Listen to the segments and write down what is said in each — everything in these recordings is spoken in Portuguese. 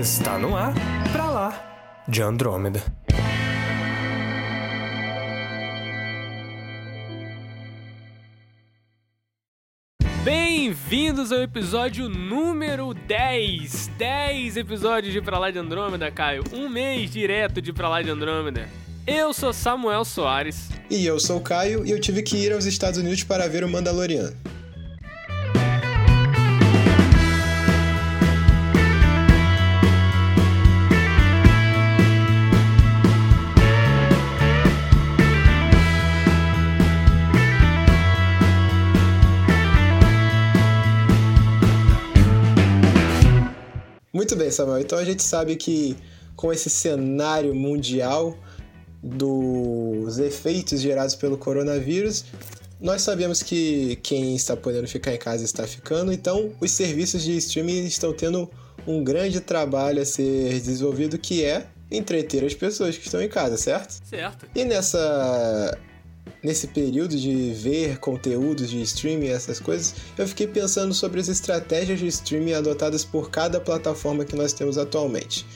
Está no ar, pra lá, de Andrômeda. Bem-vindos ao episódio número 10. 10 episódios de Pra Lá de Andrômeda, Caio. Um mês direto de Pra Lá de Andrômeda. Eu sou Samuel Soares. E eu sou o Caio e eu tive que ir aos Estados Unidos para ver o Mandaloriano. Bem, Samuel. Então a gente sabe que com esse cenário mundial dos efeitos gerados pelo coronavírus, nós sabemos que quem está podendo ficar em casa está ficando, então os serviços de streaming estão tendo um grande trabalho a ser desenvolvido que é entreter as pessoas que estão em casa, certo? Certo. E nessa nesse período de ver conteúdos de streaming essas coisas, eu fiquei pensando sobre as estratégias de streaming adotadas por cada plataforma que nós temos atualmente.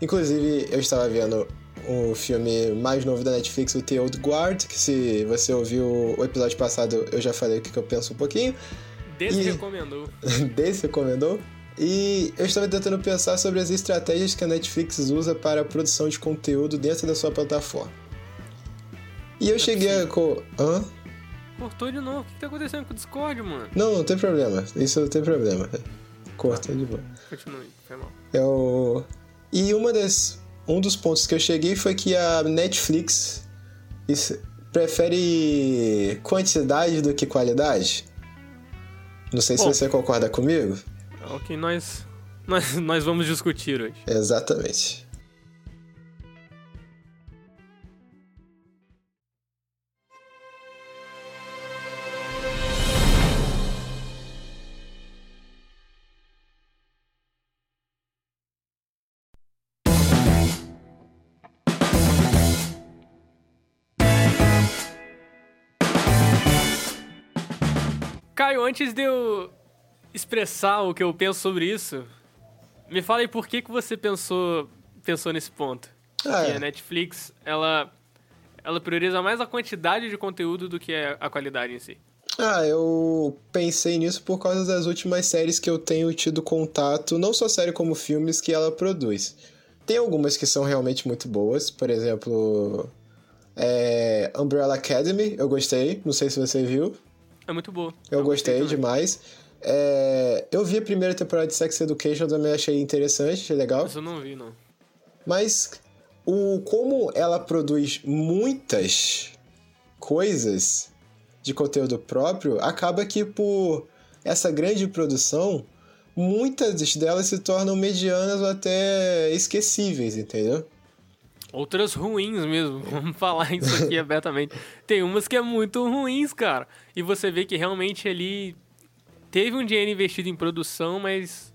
Inclusive, eu estava vendo o filme mais novo da Netflix, o The Old Guard, que se você ouviu o episódio passado, eu já falei o que eu penso um pouquinho. Desrecomendou. E... Desrecomendou. E eu estava tentando pensar sobre as estratégias que a Netflix usa para a produção de conteúdo dentro da sua plataforma. E eu cheguei a. Hã? Cortou de novo. O que tá acontecendo com o Discord, mano? Não, não tem problema. Isso não tem problema. Corta de boa. Continue, foi mal. Eu... E uma das... um dos pontos que eu cheguei foi que a Netflix prefere quantidade do que qualidade. Não sei Bom, se você concorda comigo. É o que nós, nós, nós vamos discutir hoje. Exatamente. Caio, antes de eu expressar o que eu penso sobre isso, me fala aí por que, que você pensou, pensou nesse ponto. Ah, que é. a Netflix, ela, ela prioriza mais a quantidade de conteúdo do que a qualidade em si. Ah, eu pensei nisso por causa das últimas séries que eu tenho tido contato, não só série como filmes que ela produz. Tem algumas que são realmente muito boas, por exemplo, é Umbrella Academy, eu gostei, não sei se você viu. É muito boa. Eu, eu gostei demais. É, eu vi a primeira temporada de Sex Education, também achei interessante, achei legal. Mas eu não vi, não. Mas o como ela produz muitas coisas de conteúdo próprio, acaba que por essa grande produção, muitas delas se tornam medianas ou até esquecíveis, entendeu? Outras ruins mesmo, vamos falar isso aqui abertamente. Tem umas que é muito ruins, cara. E você vê que realmente ali teve um dinheiro investido em produção, mas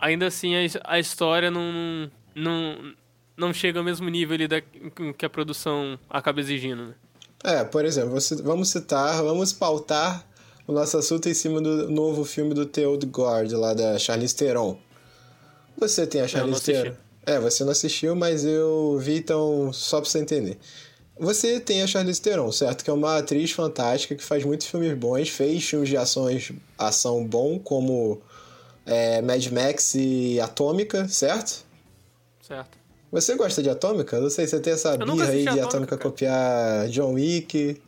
ainda assim a, a história não, não, não chega ao mesmo nível ali da, que a produção acaba exigindo, né? É, por exemplo, vamos citar, vamos pautar o nosso assunto em cima do novo filme do The Old Guard, lá da Charlize Theron. Você tem a Charlize Theron? É, você não assistiu, mas eu vi, então, só pra você entender. Você tem a Charlize Theron, certo? Que é uma atriz fantástica, que faz muitos filmes bons, fez filmes de ações, ação bom, como é, Mad Max e Atômica, certo? Certo. Você gosta de Atômica? Não sei, você tem essa birra aí de Atômica, Atômica copiar John Wick.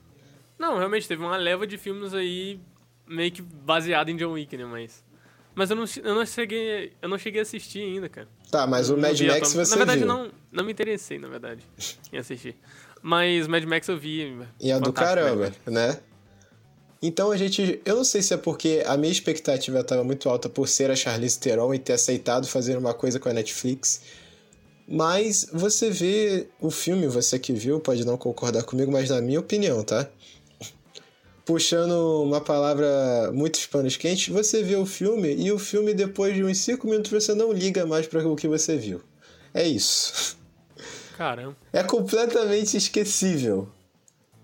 Não, realmente, teve uma leva de filmes aí meio que baseado em John Wick, né? Mas... Mas eu não, eu não cheguei. Eu não cheguei a assistir ainda, cara. Tá, mas o Mad Max você Na verdade, viu. não, não me interessei, na verdade, em assistir. Mas Mad Max eu vi. E é do caramba, né? Então a gente. Eu não sei se é porque a minha expectativa estava muito alta por ser a Charlize Theron e ter aceitado fazer uma coisa com a Netflix. Mas você vê o filme, você que viu, pode não concordar comigo, mas na minha opinião, tá? Puxando uma palavra muito panos quentes, você vê o filme e o filme, depois de uns 5 minutos, você não liga mais para o que você viu. É isso. Caramba. É completamente esquecível.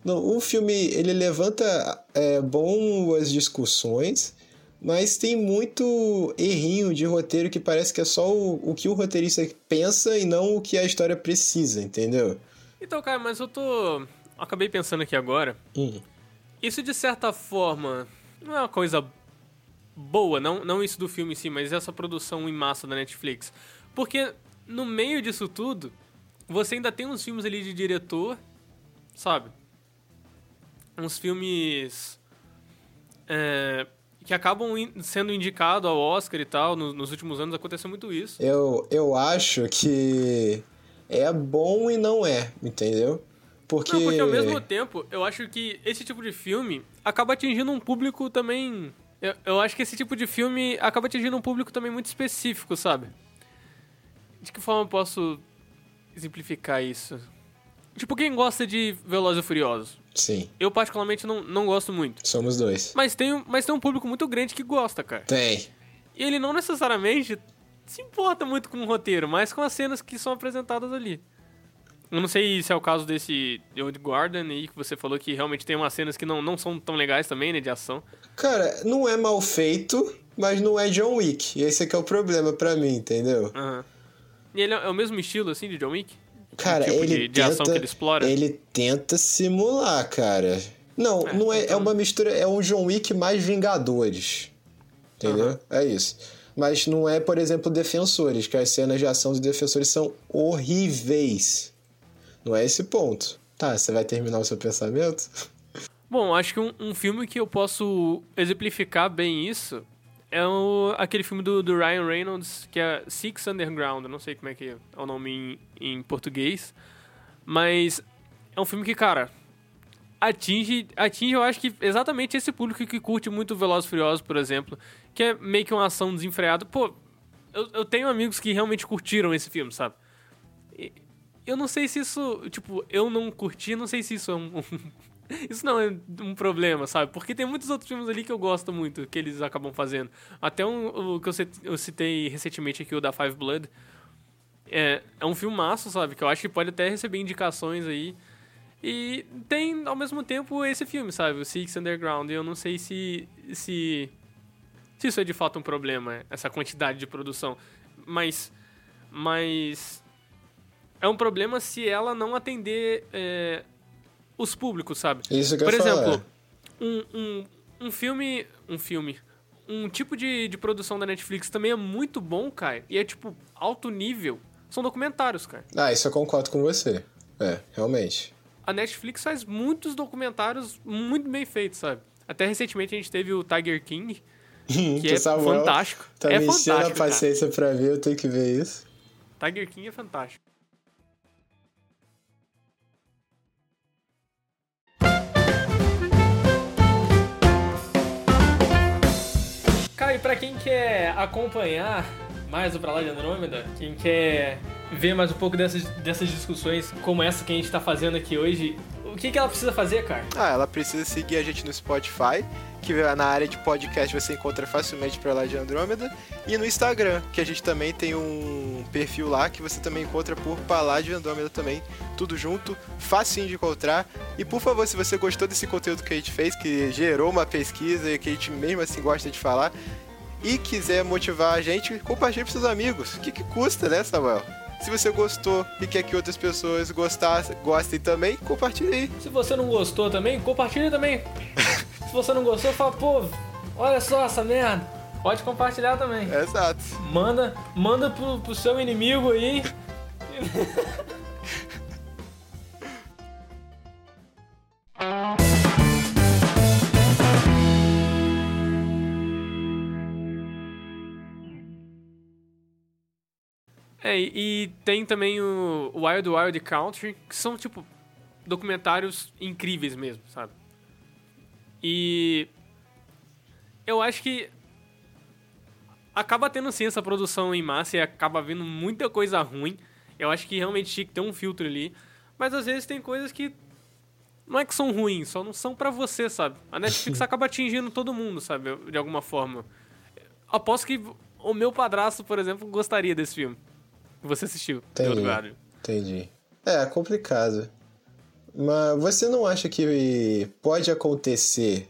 Não, o filme ele levanta é, boas discussões, Mas tem muito errinho de roteiro que parece que é só o, o que o roteirista pensa e não o que a história precisa, entendeu? Então, cara, mas eu tô. Acabei pensando aqui agora. Hum. Isso de certa forma não é uma coisa boa, não, não isso do filme em si, mas essa produção em massa da Netflix. Porque no meio disso tudo, você ainda tem uns filmes ali de diretor, sabe? Uns filmes. É, que acabam sendo indicados ao Oscar e tal. Nos, últimos anos aconteceu muito isso. Eu, eu acho que é bom e não é, entendeu? Porque... Não, porque ao mesmo tempo, eu acho que esse tipo de filme acaba atingindo um público também. Eu, eu acho que esse tipo de filme acaba atingindo um público também muito específico, sabe? De que forma eu posso exemplificar isso? Tipo, quem gosta de Velozes e Furiosos? Sim. Eu, particularmente, não, não gosto muito. Somos dois. Mas tem, mas tem um público muito grande que gosta, cara. Tem. E ele não necessariamente se importa muito com o roteiro, mas com as cenas que são apresentadas ali. Eu não sei se é o caso desse Old Garden aí, que você falou que realmente tem umas cenas que não, não são tão legais também, né, de ação. Cara, não é mal feito, mas não é John Wick. Esse é que é o problema para mim, entendeu? Uhum. E ele é o mesmo estilo, assim, de John Wick? Cara, tipo ele de, de tenta, ação que ele explora? Ele tenta simular, cara. Não, é, não é, é então... é uma mistura, é um John Wick mais Vingadores. Entendeu? Uhum. É isso. Mas não é, por exemplo, Defensores, que as cenas de ação dos Defensores são horríveis. Não é esse ponto. Tá, você vai terminar o seu pensamento? Bom, acho que um, um filme que eu posso exemplificar bem isso é o, aquele filme do, do, Ryan Reynolds, que é Six Underground. não sei como é que é o nome em, em português. Mas é um filme que, cara, atinge, atinge, eu acho que exatamente esse público que curte muito Velozes Furiosos, por exemplo, que é meio que uma ação desenfreada. Pô, eu, eu tenho amigos que realmente curtiram esse filme, sabe? Eu não sei se isso, tipo, eu não curti, não sei se isso é um, isso não é um problema, sabe? Porque tem muitos outros filmes ali que eu gosto muito, que eles acabam fazendo. Até um, o que eu citei recentemente aqui, o da Five Blood. É, é um filme massa, sabe? Que eu acho que pode até receber indicações aí. E tem, ao mesmo tempo, esse filme, sabe? O Six Underground. E eu não sei se, se, se isso é de fato um problema, essa quantidade de produção. Mas, mas é um problema se ela não atender é, os públicos, sabe? Isso que Por eu exemplo, um, um, um filme. Um filme. Um tipo de, de produção da Netflix também é muito bom, cara. E é tipo alto nível. São documentários, cara. Ah, isso eu concordo com você. É, realmente. A Netflix faz muitos documentários muito bem feitos, sabe? Até recentemente a gente teve o Tiger King, que é Samuel fantástico. Tá é me enchendo a paciência cara. pra ver, eu tenho que ver isso. Tiger King é fantástico. E pra quem quer acompanhar mais o Pra Lá de Andrômeda, quem quer ver mais um pouco dessas, dessas discussões como essa que a gente tá fazendo aqui hoje, o que, que ela precisa fazer, cara? Ah, ela precisa seguir a gente no Spotify, que na área de podcast você encontra facilmente Pra Lá de Andrômeda, e no Instagram, que a gente também tem um perfil lá que você também encontra por Pra Lá de Andrômeda também, tudo junto, facinho de encontrar. E por favor, se você gostou desse conteúdo que a gente fez, que gerou uma pesquisa e que a gente mesmo assim gosta de falar, e quiser motivar a gente, compartilhe para seus amigos. O que, que custa, né, Samuel? Se você gostou e quer que outras pessoas gostassem, gostem também, compartilhe aí. Se você não gostou também, compartilhe também. Se você não gostou, fala, pô, olha só essa merda. Pode compartilhar também. Exato. Manda, manda pro, pro seu inimigo aí. É, e tem também o Wild Wild Country, que são, tipo, documentários incríveis mesmo, sabe? E eu acho que acaba tendo sim essa produção em massa e acaba vindo muita coisa ruim. Eu acho que realmente tinha que ter um filtro ali. Mas às vezes tem coisas que não é que são ruins, só não são para você, sabe? A Netflix acaba atingindo todo mundo, sabe? De alguma forma. Aposto que o meu padrasto, por exemplo, gostaria desse filme. Você assistiu, Entendi. Entendi. É, complicado. Mas você não acha que pode acontecer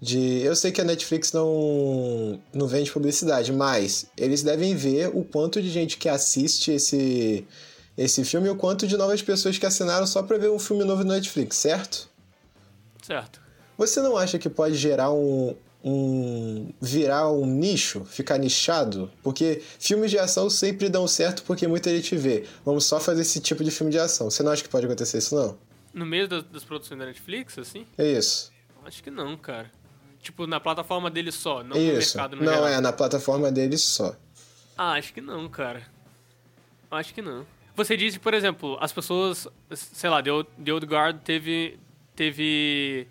de. Eu sei que a Netflix não, não vende publicidade, mas eles devem ver o quanto de gente que assiste esse, esse filme e o quanto de novas pessoas que assinaram só pra ver um filme novo no Netflix, certo? Certo. Você não acha que pode gerar um, um virar um nicho, ficar nichado, porque filmes de ação sempre dão certo porque muita gente vê. Vamos só fazer esse tipo de filme de ação. Você não acha que pode acontecer isso não? No meio das, das produções da Netflix, assim? É isso. Acho que não, cara. Tipo, na plataforma deles só, não É no isso. mercado no não geral. é na plataforma deles só. Ah, acho que não, cara. Acho que não. Você disse, por exemplo, as pessoas, sei lá, The Old, The Old Guard teve, teve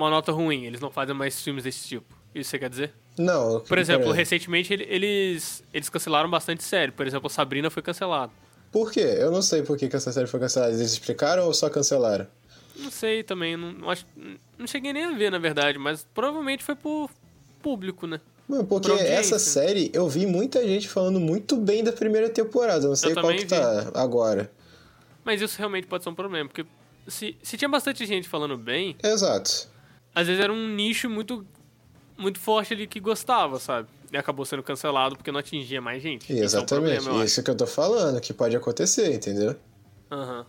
uma nota ruim, eles não fazem mais filmes desse tipo. Isso você quer dizer? Não. Por exemplo, recentemente ele- eles, eles cancelaram bastante série. Por exemplo, Sabrina foi cancelado. Por quê? Eu não sei por que, que essa série foi cancelada. Eles explicaram ou só cancelaram? Não sei também, não, não acho, não cheguei nem a ver, na verdade, mas provavelmente foi por público, né? Mano, porque essa série eu vi muita gente falando muito bem da primeira temporada. Não sei Eu qual que tá agora. Mas isso realmente pode ser um problema, porque se, se tinha bastante gente falando bem, Exato. Às vezes era um nicho muito, muito forte ali que gostava, sabe? E acabou sendo cancelado porque não atingia mais gente. É Exatamente. problema, eu acho. Isso que eu tô falando, que pode acontecer, entendeu? Aham,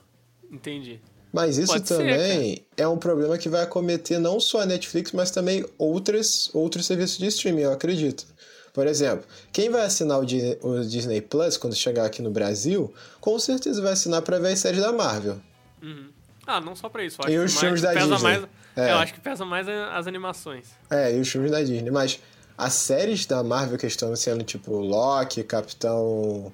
entendi. Mas isso Pode ser, também é um problema que vai acometer não só a Netflix, mas também outras, outros serviços de streaming, eu acredito. Por exemplo, quem vai assinar o Disney, Plus quando chegar aqui no Brasil, com certeza vai assinar pra ver as séries da Marvel. Uhum. Ah, não só pra isso. eu E acho os filmes da pesa Disney. mais. É. Eu acho que pesa mais as animações. É, e os filmes da Disney. Mas as séries da Marvel que estão sendo tipo Loki, Capitão.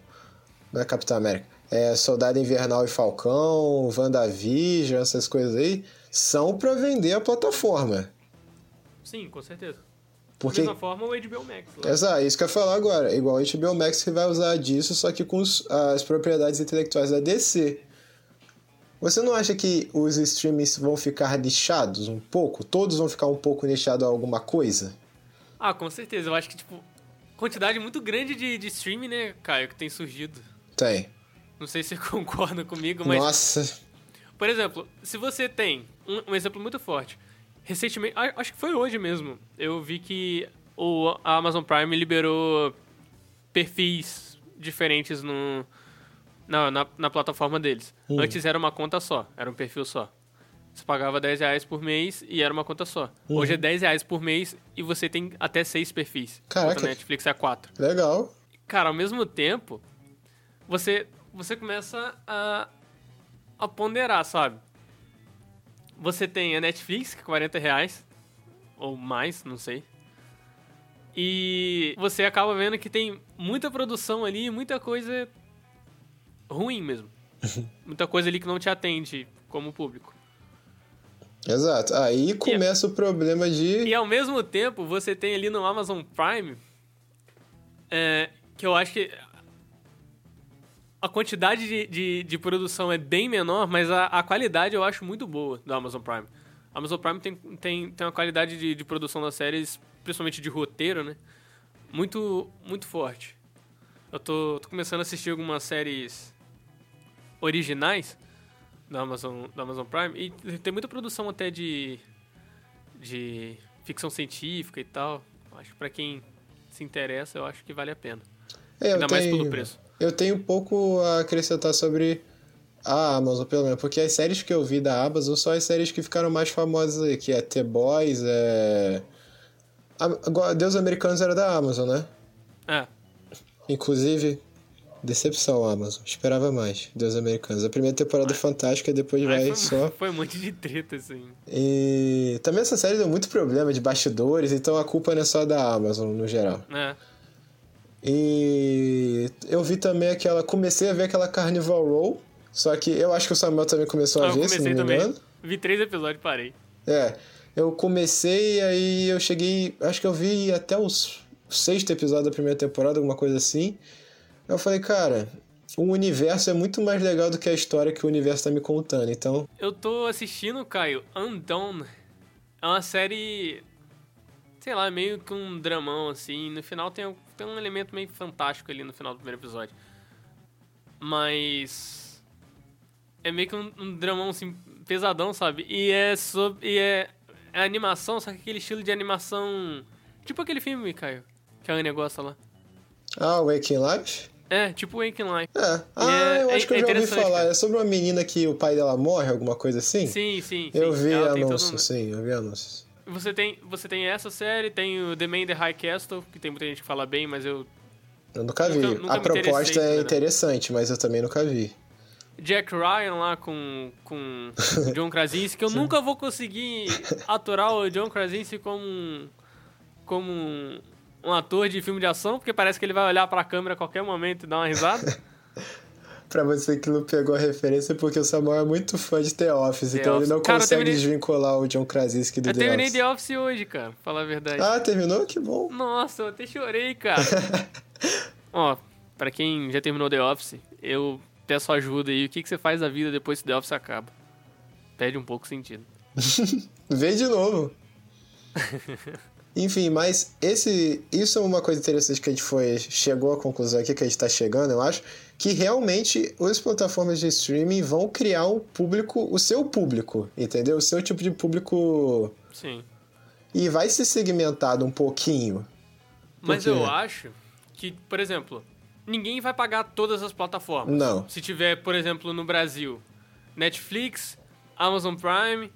Não é Capitão América. É Soldado Invernal e Falcão, WandaVision, essas coisas aí, são pra vender a plataforma. Sim, com certeza. Porque. Da mesma forma, o HBO Max. Né? Exato, isso que eu ia falar agora. Igual o HBO Max que vai usar disso, só que com as propriedades intelectuais da DC. Você não acha que os streamings vão ficar nichados um pouco? Todos vão ficar um pouco nichados a alguma coisa? Ah, com certeza. Eu acho que, tipo, quantidade muito grande de, de streaming, né, Caio, que tem surgido. Tem. Não sei se você concorda comigo, mas, Nossa. por exemplo, se você tem um, um exemplo muito forte. Recentemente, acho que foi hoje mesmo, eu vi que o, a Amazon Prime liberou perfis diferentes no, na, na, na plataforma deles. Hum. Antes era uma conta só, era um perfil só. Você pagava 10 reais por mês e era uma conta só. Uhum. Hoje é 10 reais por mês e você tem até seis perfis. Caraca. Enquanto a Netflix é quatro. Legal. Cara, ao mesmo tempo, você, você começa a, a ponderar, sabe? Você tem a Netflix, que é 40 reais, ou mais, não sei. E você acaba vendo que tem muita produção ali, muita coisa ruim mesmo. muita coisa ali que não te atende como público. Exato. Aí começa o problema de. E ao mesmo tempo, você tem ali no Amazon Prime, é, que eu acho que a quantidade de, de, de produção é bem menor, mas a, a qualidade eu acho muito boa do Amazon Prime. A Amazon Prime tem, tem, tem uma qualidade de, de produção das séries, principalmente de roteiro, né? Muito, muito forte. Eu tô, tô começando a assistir algumas séries originais da Amazon, da Amazon Prime e tem muita produção até de, de ficção científica e tal. Acho que pra quem se interessa, eu acho que vale a pena. É, Ainda mais tenho- pelo preço. Eu tenho pouco a acrescentar sobre a Amazon, pelo menos, porque as séries que eu vi da Amazon são as séries que ficaram mais famosas aí, que é The Boys, é. Deus Americanos era da Amazon, né? É, Inclusive, decepção, Amazon. Esperava mais. Deus Americanos. A primeira temporada é fantástica, depois aí vai foi, só. foi um monte de treta, assim. E também essa série deu muito problema de bastidores, então a culpa não é só da Amazon no geral. É. E eu vi também aquela. Comecei a ver aquela Carnival Row. Só que eu acho que o Samuel também começou Ah, a eu ver, se não comecei me também. engano. Vi três episódios e parei. É. Eu comecei e aí eu cheguei. Acho que eu vi até os sexto episódio da primeira temporada, alguma coisa assim. Eu falei, cara, o universo é muito mais legal do que a história que o universo tá me contando. Então, Eu tô assistindo, Caio, Undone. É uma série. Sei lá, meio que um dramão, assim. No final tem, um- tem um elemento meio fantástico ali no final do primeiro episódio. Mas. É meio que um, um dramão, assim, pesadão, sabe? E é sobre. E é. é animação, só que aquele estilo de animação. Tipo aquele filme, Caio, que a Anya gosta lá. Ah, Waking Life? É, tipo Waking Life. É. Ah, é- eu é- acho que eu é já ouvi falar. cara. É sobre uma menina que o pai dela morre, alguma coisa assim? Sim, sim. Eu sim. vi Ela anúncio, um- sim, eu vi anúncios. Você tem, você tem essa série, tem o The Man in the High Castle, que tem muita gente que fala bem, mas eu. Eu nunca vi. Nunca- nunca a proposta é interessante, mas eu também nunca vi. Jack Ryan lá com, com John Krasinski, que eu nunca vou conseguir aturar o John Krasinski como um, como um, um ator de filme de ação, porque parece que ele vai olhar pra câmera a qualquer momento e dar uma risada. Pra você que não pegou a referência, porque o Samuel é muito fã de The Office, The então Office. ele não Cara, eu consegue terminei- desvincular o John Krasinski do eu The terminei Office. The Office hoje, cara, pra falar a verdade. Ah, terminou? Que bom. Nossa, eu até chorei, cara. Ó, pra quem já terminou The Office, eu peço ajuda aí. O que, que você faz da vida depois que The Office acaba? Perde um pouco sentido. Vê de novo. Enfim, mas esse, isso é uma coisa interessante que a gente foi, chegou à conclusão aqui, que a gente tá chegando, eu acho, que realmente as plataformas de streaming vão criar um público, o seu público, entendeu? O seu tipo de público Sim. e vai ser segmentado um pouquinho. Mas quê? eu acho que, por exemplo, ninguém vai pagar todas as plataformas. Não. Se tiver, por exemplo, no Brasil, Netflix, Amazon Prime,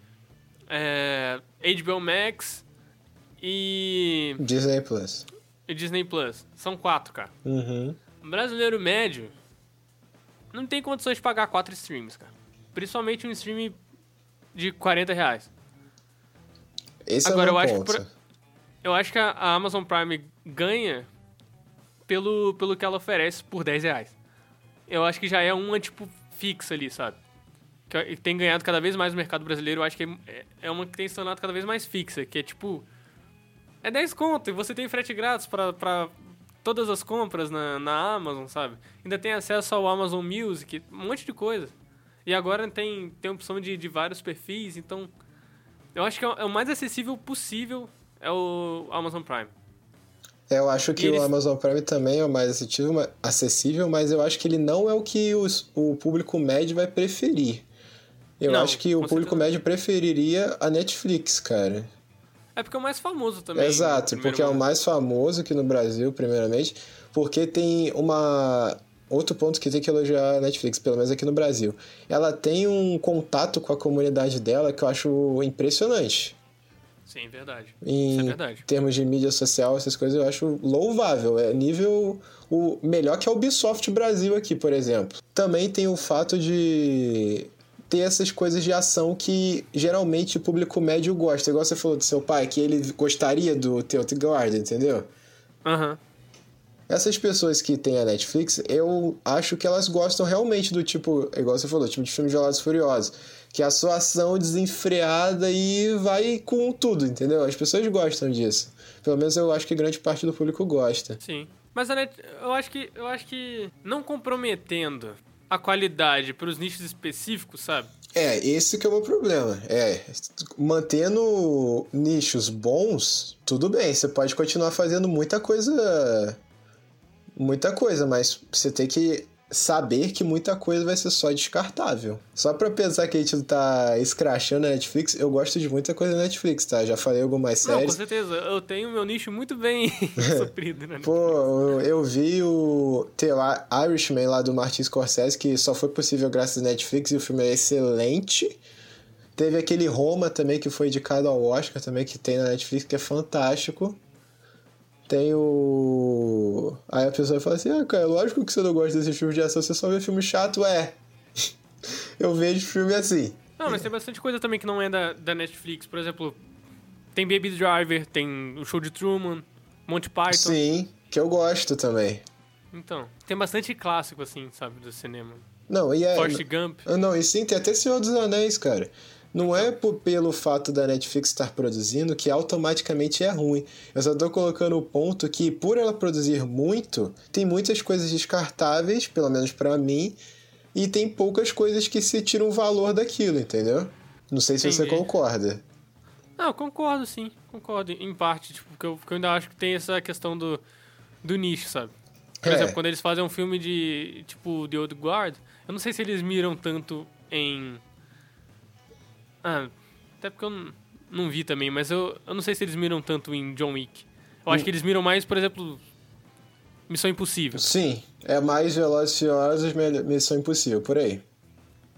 é, HBO Max e, Disney Plus. e Disney Plus. São quatro, cara. Uhum. O brasileiro médio não tem condições de pagar quatro streams, cara. Principalmente um stream de 40 reais. Esse Agora, é o eu acho que ponto. por- Eu acho que a Amazon Prime ganha pelo, pelo que ela oferece por 10 reais. Eu acho que já é uma, tipo, fixa ali, sabe? Que que tem ganhado cada vez mais no mercado brasileiro. Eu acho que é- é uma que tem se tornado cada vez mais fixa. Que é, tipo... É 10 conto e você tem frete grátis pra, pra todas as compras na, na Amazon, sabe? Ainda tem acesso ao Amazon Music, um monte de coisa. E agora tem, tem opção de, de vários perfis, então... Eu acho que é o- é mais acessível possível é o Amazon Prime. Eu acho que eles- o Amazon Prime também é o mais acessível, acessível, mas eu acho que ele não é o que os- o público médio vai preferir. Eu Não, acho que o público certeza. médio preferiria a Netflix, cara. É porque é o mais famoso também. Exato, primeiro porque é o momento. mais famoso aqui no Brasil, primeiramente, porque tem uma outro ponto que tem que elogiar a Netflix, pelo menos aqui no Brasil. Ela tem um contato com a comunidade dela que eu acho impressionante. Sim, verdade. Em Isso é verdade. termos de mídia social, essas coisas eu acho louvável. É nível o melhor que a Ubisoft Brasil aqui, por exemplo. Também tem o fato de ter essas coisas de ação que geralmente o público médio gosta. Igual você falou do seu pai, que ele gostaria do Theater Guard, entendeu? Aham. Essas pessoas que têm a Netflix, eu acho que elas gostam realmente do tipo, igual você falou, tipo de filme de Velozes e Furiosos. Que é a sua ação desenfreada e vai com tudo, entendeu? As pessoas gostam disso. Pelo menos eu acho que grande parte do público gosta. Sim. Mas a Net, eu acho que eu acho que não comprometendo a qualidade para os nichos específicos, sabe? É, esse que é o meu problema. É, mantendo nichos bons, tudo bem, você pode continuar fazendo muita coisa. Muita coisa, mas você tem que saber que muita coisa vai ser só descartável. Só pra pensar que a gente tá escrachando a Netflix, eu gosto de muita coisa da Netflix, tá? Já falei algumas Não, com certeza. Eu tenho meu nicho muito bem suprido, né? Pô, eu, eu vi o The Irishman lá do Martin Scorsese, que só foi possível graças à Netflix, e o filme é excelente. Teve aquele Roma também, que foi indicado ao Oscar também, que tem na Netflix, que é fantástico. Tem o... Aí a pessoa fala assim, ah, cara, lógico que você não gosta desses filmes de ação, você só vê filme chato, é. eu vejo filme assim. Não, mas tem bastante coisa também que não é da, da Netflix. Por exemplo, tem Baby Driver, tem o Show de Truman, Monty Python. Sim, que eu gosto também. Então, tem bastante clássico, assim, sabe, do cinema. Não, e é... Forrest Gump. Ah, Não, e sim, tem até Senhor dos Anéis, cara. Não é por- pelo fato da Netflix estar produzindo que automaticamente é ruim. Eu só tô colocando o ponto que, por ela produzir muito, tem muitas coisas descartáveis, pelo menos pra mim, e tem poucas coisas que se tiram valor daquilo, entendeu? Não sei se você Entendi. concorda. Não, eu concordo, sim. Concordo, em parte. Tipo, porque eu, porque eu ainda acho que tem essa questão do, do nicho, sabe? Por É. exemplo, quando eles fazem um filme de, tipo, The Old Guard, eu não sei se eles miram tanto em... Ah, até porque eu não, Não vi também, mas eu, eu não sei se eles miram tanto em John Wick. Eu acho que eles miram mais, por exemplo, Missão Impossível. Sim, é mais Velozes e Furiosos, Missão Impossível, por aí.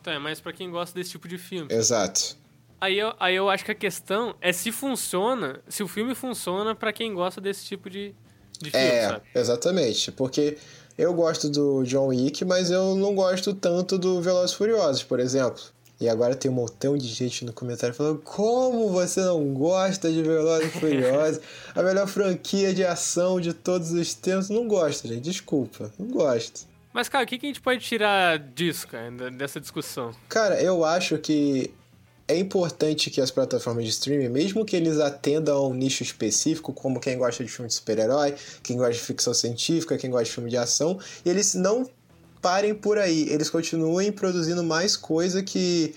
Então, é mais pra quem gosta desse tipo de filme. Exato. Aí eu, aí eu acho que a questão é se funciona, se o filme funciona pra quem gosta desse tipo de, de filme, É, sabe? exatamente. Porque eu gosto do John Wick, mas eu não gosto tanto do Velozes e Furiosos, por exemplo. E agora tem um montão de gente no comentário falando como você não gosta de Velozes e Furiosos, a melhor franquia de ação de todos os tempos. Não gosto, gente, desculpa, não gosto. Mas, cara, o que, que a gente pode tirar disso, cara, dessa discussão? Cara, eu acho que é importante que as plataformas de streaming, mesmo que eles atendam a um nicho específico, como quem gosta de filme de super-herói, quem gosta de ficção científica, quem gosta de filme de ação, eles não parem por aí, eles continuem produzindo mais coisa que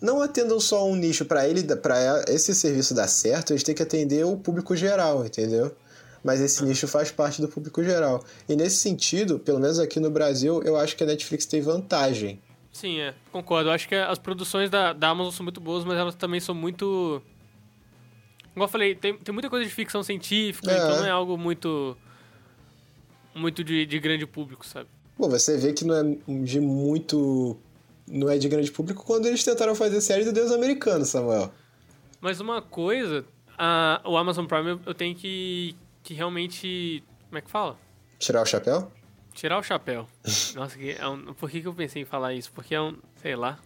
não atendam só um nicho para ele, para esse serviço dar certo, eles têm que atender o público geral, entendeu? Mas esse nicho faz parte do público geral. E nesse sentido, pelo menos aqui no Brasil, eu acho que a Netflix tem vantagem. Sim, é, concordo. Eu acho que as produções da, da Amazon são muito boas, mas elas também são muito. Igual eu falei, tem, tem muita coisa de ficção científica, É. então não é algo muito. muito de, de grande público, sabe? Bom, você vê que não é de muito. Não é de grande público quando eles tentaram fazer série do Deus americano, Samuel. Mas uma coisa, a, o Amazon Prime eu, tenho que, que realmente. Como é que fala? Tirar o chapéu? Tirar o chapéu. Nossa, que é um, por que, que eu pensei em falar isso? Porque é um. sei lá.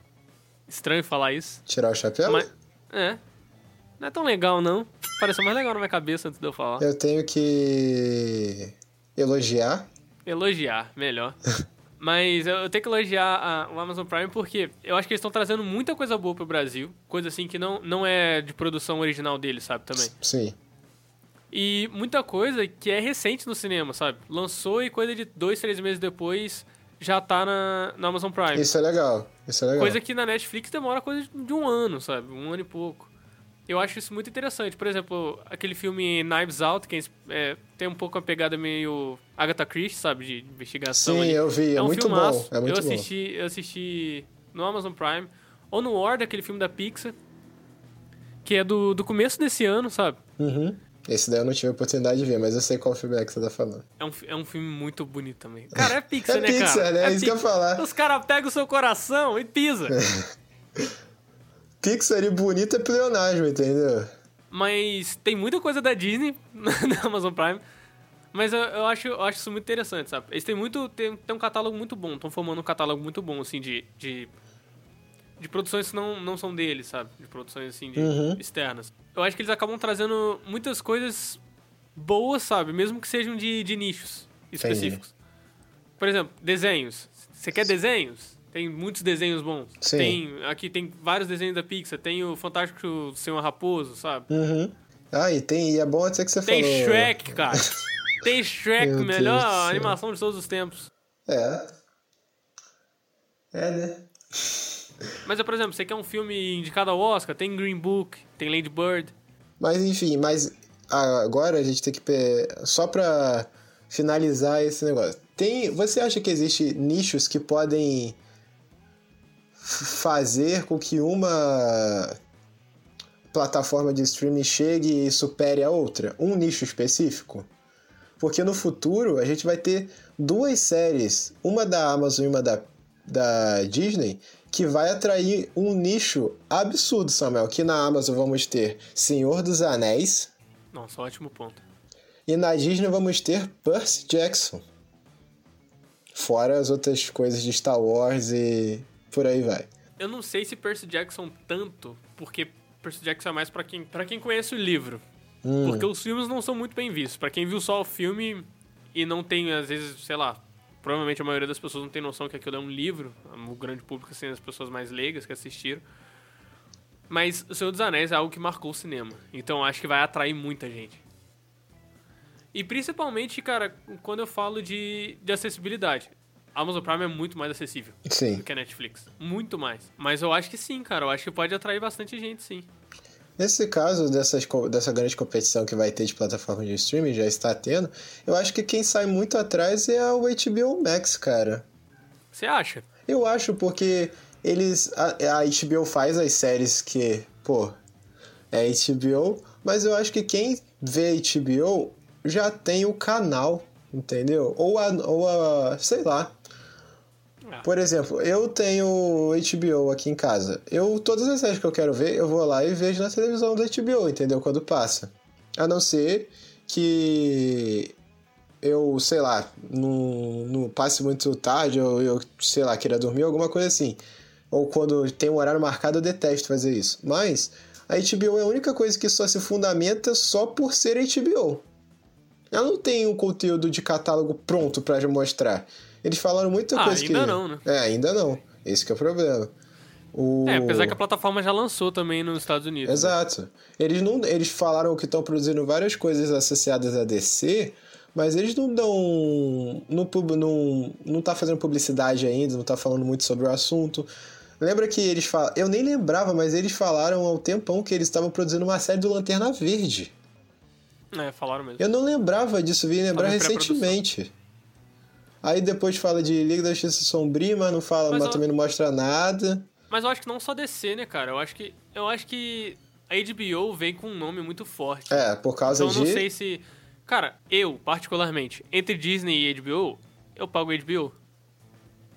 Estranho falar isso. Tirar o chapéu? Mas. É. Não é tão legal, não. Pareceu mais legal na minha cabeça antes de eu falar. Eu tenho que. elogiar. Elogiar, melhor. Mas eu tenho que elogiar a- o Amazon Prime porque eu acho que eles estão trazendo muita coisa boa pro Brasil. Coisa assim que não, não é de produção original deles, sabe? Também. Sim. E muita coisa que é recente no cinema, sabe? Lançou e coisa de dois, três meses depois já tá na, na Amazon Prime. Isso é legal. Isso é legal. Coisa que na Netflix demora coisa de um ano, sabe? Um ano e pouco. Eu acho isso muito interessante. Por exemplo, aquele filme Knives Out, que é, tem um pouco a pegada meio Agatha Christie, sabe? De investigação. Sim, ali. eu vi. É, um muito filmaço. bom. É muito eu assisti, eu assisti no Amazon Prime. Ou no War, aquele filme da Pixar. Que é do, do começo desse ano, sabe? bom. Uhum. Esse daí eu não tive a oportunidade de ver, mas eu sei qual filme é que você tá falando. É um, é um filme muito bonito também. Cara, é Pixar, É né, Pixar, cara? né? É isso que eu ia falar. Os caras pegam o seu coração e pisa. Pixar bonito é pleonasmo, entendeu? Mas tem muita coisa da Disney na Amazon Prime. Mas eu, eu acho, eu acho isso muito interessante, sabe? Eles têm muito. Tem, tem um catálogo muito bom. Estão formando um catálogo muito bom, assim, de. de de produções que não, não são deles, sabe? De produções, assim, de Uhum. externas. Eu acho que eles acabam trazendo muitas coisas boas, sabe? Mesmo que sejam de, de nichos específicos. Por exemplo, desenhos. Você quer desenhos? Tem muitos desenhos bons. Sim. Tem, aqui tem vários desenhos da Pixar. Tem o Fantástico Senhor Raposo, sabe? Uhum. Ah, e tem. E é bom até que você Tem falou. Shrek, cara. Tem Shrek, Meu melhor animação de todos os tempos. É. É, né? Mas, por exemplo, você quer um filme indicado ao Oscar? Tem Green Book, tem Lady Bird. Mas enfim, mas agora a gente tem que. Só pra finalizar esse negócio. Tem, você acha que existe nichos que podem fazer com que uma plataforma de streaming chegue e supere a outra? Um nicho específico? Porque no futuro a gente vai ter duas séries, uma da Amazon e uma da, da Disney, que vai atrair um nicho absurdo, Samuel. Que na Amazon vamos ter Senhor dos Anéis Nossa, ótimo ponto. e na Disney vamos ter Percy Jackson. Fora as outras coisas de Star Wars e por aí vai. Eu não sei se Percy Jackson tanto, porque Percy Jackson é mais pra quem, pra quem conhece o livro. Hum. Porque os filmes não são muito bem vistos. Pra quem viu só o filme e não tem, às vezes, sei lá, provavelmente a maioria das pessoas não tem noção que aquilo é um livro. O grande público, assim, as pessoas mais leigas que assistiram. Mas O Senhor dos Anéis é algo que marcou o cinema. Então acho que vai atrair muita gente. E principalmente, cara, quando eu falo de, de acessibilidade. Amazon Prime é muito mais acessível Sim. do que a Netflix. Muito mais. Mas eu acho que sim, cara. Eu acho que pode atrair bastante gente, sim. Nesse caso dessas, dessa grande competição que vai ter de plataforma de streaming, já está tendo, eu acho que quem sai muito atrás é o HBO Max, cara. Você acha? Eu acho porque eles. A, a HBO faz as séries que, pô. é HBO, mas eu acho que quem vê HBO já tem o canal, entendeu? Ou a, ou a sei lá. Ah. Por exemplo, eu tenho HBO aqui em casa. Eu todas as séries que eu quero ver, eu vou lá e vejo na televisão da HBO, entendeu? Quando passa. A não ser que eu, sei lá, não, passe muito tarde, ou eu, sei lá, queira dormir, alguma coisa assim. Ou quando tem um horário marcado, eu detesto fazer isso. Mas a HBO é a única coisa que só se fundamenta só por ser HBO. Ela não tem um conteúdo de catálogo pronto pra mostrar. Eles falaram muita Ah, coisa ainda que. não, né? É, ainda não. Esse que é o problema. O... É, apesar que a plataforma já lançou também nos Estados Unidos. né? Exato. Eles, não, eles falaram que estão produzindo várias coisas associadas a DC, mas eles não dão. Não, não, não tá fazendo publicidade ainda, não tá falando muito sobre o assunto. Lembra que eles falam. Eu nem lembrava, mas eles falaram há um tempão que eles estavam produzindo uma série do Lanterna Verde. É, falaram mesmo. Eu não lembrava disso, vim lembrar recentemente. Aí depois fala de Liga da Justiça Sombria, mas não fala, Mas mas eu- também não mostra nada. Mas eu acho que não só DC, né, cara? Eu acho que. Eu acho que a HBO vem com um nome muito forte. É, por causa então eu de. não sei se. Cara, eu, particularmente, entre Disney e HBO, eu pago HBO.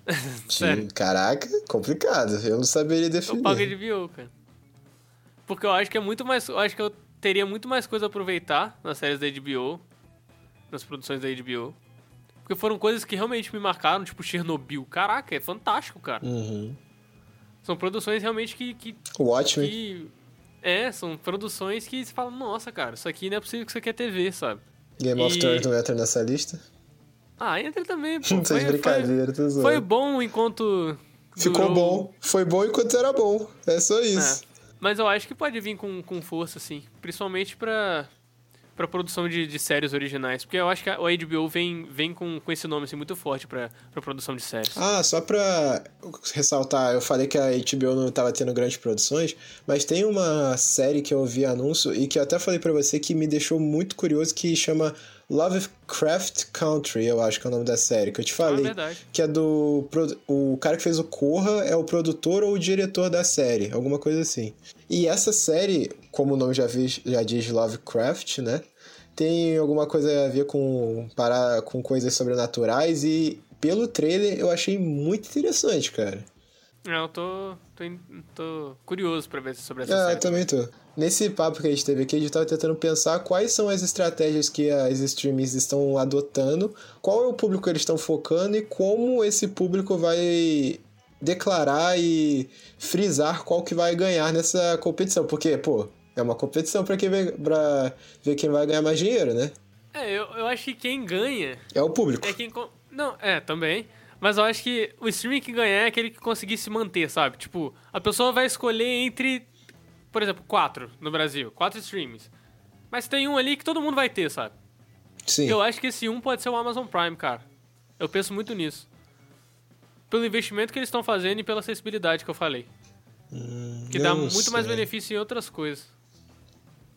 Sério. Caraca, complicado. Eu não saberia definir. Eu pago HBO, cara. Porque eu acho que é muito mais. Eu acho que eu teria muito mais coisa a aproveitar nas séries da HBO, nas produções da HBO. Porque foram coisas que realmente me marcaram, tipo Chernobyl. Caraca, é fantástico, cara. Uhum. São produções realmente que, que, Watchmen. que. É, são produções que você fala, nossa, cara, isso aqui não é possível que isso aqui é TV, sabe? Game of E- Thrones não entra nessa lista. Ah, entra também, pô. Não de brincadeira, foi, foi bom enquanto. Ficou durou- bom. Foi bom enquanto era bom. É só isso. É. Mas eu acho que pode vir com, com força, sim. Principalmente pra, pra produção de, de séries originais. Porque eu acho que a HBO vem, vem com, com esse nome assim, muito forte pra produção de séries. Ah, só pra ressaltar, eu falei que a HBO não tava tendo grandes produções, mas tem uma série que eu ouvi anúncio e que eu até falei pra você que me deixou muito curioso, que chama Lovecraft Country, eu acho que é o nome da série, que eu te Ah, falei. verdade. que é do. O cara que fez o Corra é o produtor ou o diretor da série, alguma coisa assim. E essa série, como o nome já, vi- já diz Lovecraft, né? Tem alguma coisa a ver com, para, com coisas sobrenaturais e pelo trailer eu achei muito interessante, cara. É, eu tô, tô, tô curioso pra ver sobre essa Ah, série. eu também tô. Nesse papo que a gente teve aqui, a gente tava tentando pensar quais são as estratégias que as streamings estão adotando, qual é o público que eles estão focando e como esse público vai declarar e frisar qual que vai ganhar nessa competição. Porque, pô, é uma competição pra, quem vai, pra ver quem vai ganhar mais dinheiro, né? É, eu, eu acho que quem ganha É o público. é quem. Não, é, também. Mas eu acho que o streaming que ganhar é aquele que conseguir se manter, sabe? Tipo, a pessoa vai escolher entre, por exemplo, quatro no Brasil, quatro streams. Mas tem um ali que todo mundo vai ter, sabe? Sim. Eu acho que esse um pode ser o Amazon Prime, cara. Eu penso muito nisso. Pelo investimento que eles estão fazendo e pela acessibilidade que eu falei. que eu dá muito mais sei. benefício em outras coisas.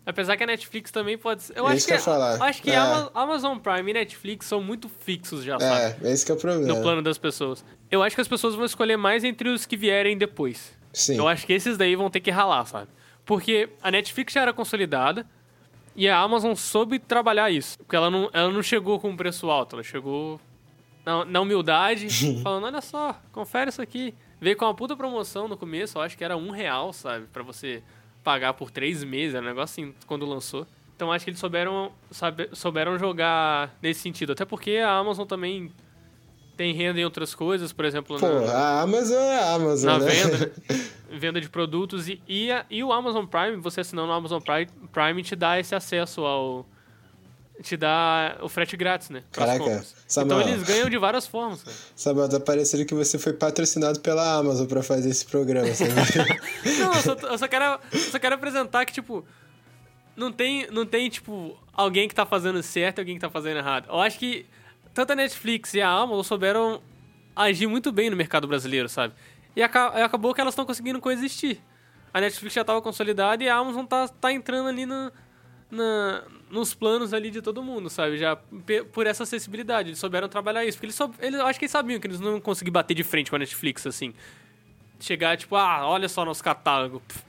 Apesar que a Netflix também pode ser. Eu É acho que, que eu ia falar. acho que É. Ama- Amazon Prime e Netflix são muito fixos já, sabe? É, esse que é o problema. No plano das pessoas. Eu acho que as pessoas vão escolher mais entre os que vierem depois. Sim. Eu acho que esses daí vão ter que ralar, sabe? Porque a Netflix já era consolidada e a Amazon soube trabalhar isso. Porque ela não, ela não chegou com um preço alto, ela chegou na, na humildade, falando, olha só, confere isso aqui. Veio com uma puta promoção no começo, eu acho que era um real, sabe? Pra você pagar por três meses, era um negócio assim, quando lançou. Então acho que eles souberam, sabe, souberam jogar nesse sentido. Até porque a Amazon também tem renda em outras coisas, por exemplo, Pô, na, a Amazon é a Amazon, na né? venda, venda de produtos e, e, a- e o Amazon Prime, você assinando o Amazon Prime, Prime te dá esse acesso ao te dá o frete grátis, né? Caraca. Samuel. Então eles ganham de várias formas. cara. Sabe, tá parecendo que você foi patrocinado pela Amazon pra fazer esse programa, sabe? Não, eu só, eu só quero eu só quero apresentar que tipo não tem não tem tipo alguém que tá fazendo certo e alguém que tá fazendo errado. Eu acho que tanto a Netflix e a Amazon souberam agir muito bem no mercado brasileiro, sabe? E aca- acabou que elas estão conseguindo coexistir. A Netflix já estava consolidada e a Amazon tá, tá entrando ali na, na- nos planos ali de todo mundo, sabe? Já por essa acessibilidade. Eles souberam trabalhar isso. Porque eles, eles acho que eles sabiam que eles não iam conseguir bater de frente com a Netflix, assim. Chegar, tipo, ah, olha só nosso catálogo. Pff,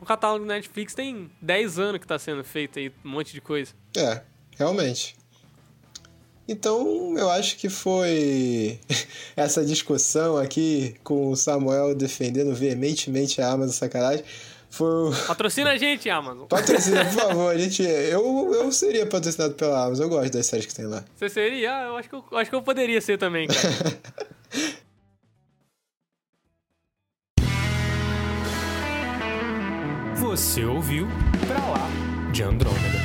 O catálogo do Netflix tem 10 anos que tá sendo feito aí, um monte de coisa. É, realmente. Então, eu acho que foi essa discussão aqui com o Samuel defendendo veementemente a Amazon sacanagem. Foi... Patrocina a gente, Amazon. Patrocina, por favor. A gente, eu, eu seria patrocinado pela Amazon. Eu gosto das séries que tem lá. Você seria? Ah, eu acho que eu, acho que eu poderia ser também, cara. Você ouviu Pra Lá de Andrômeda.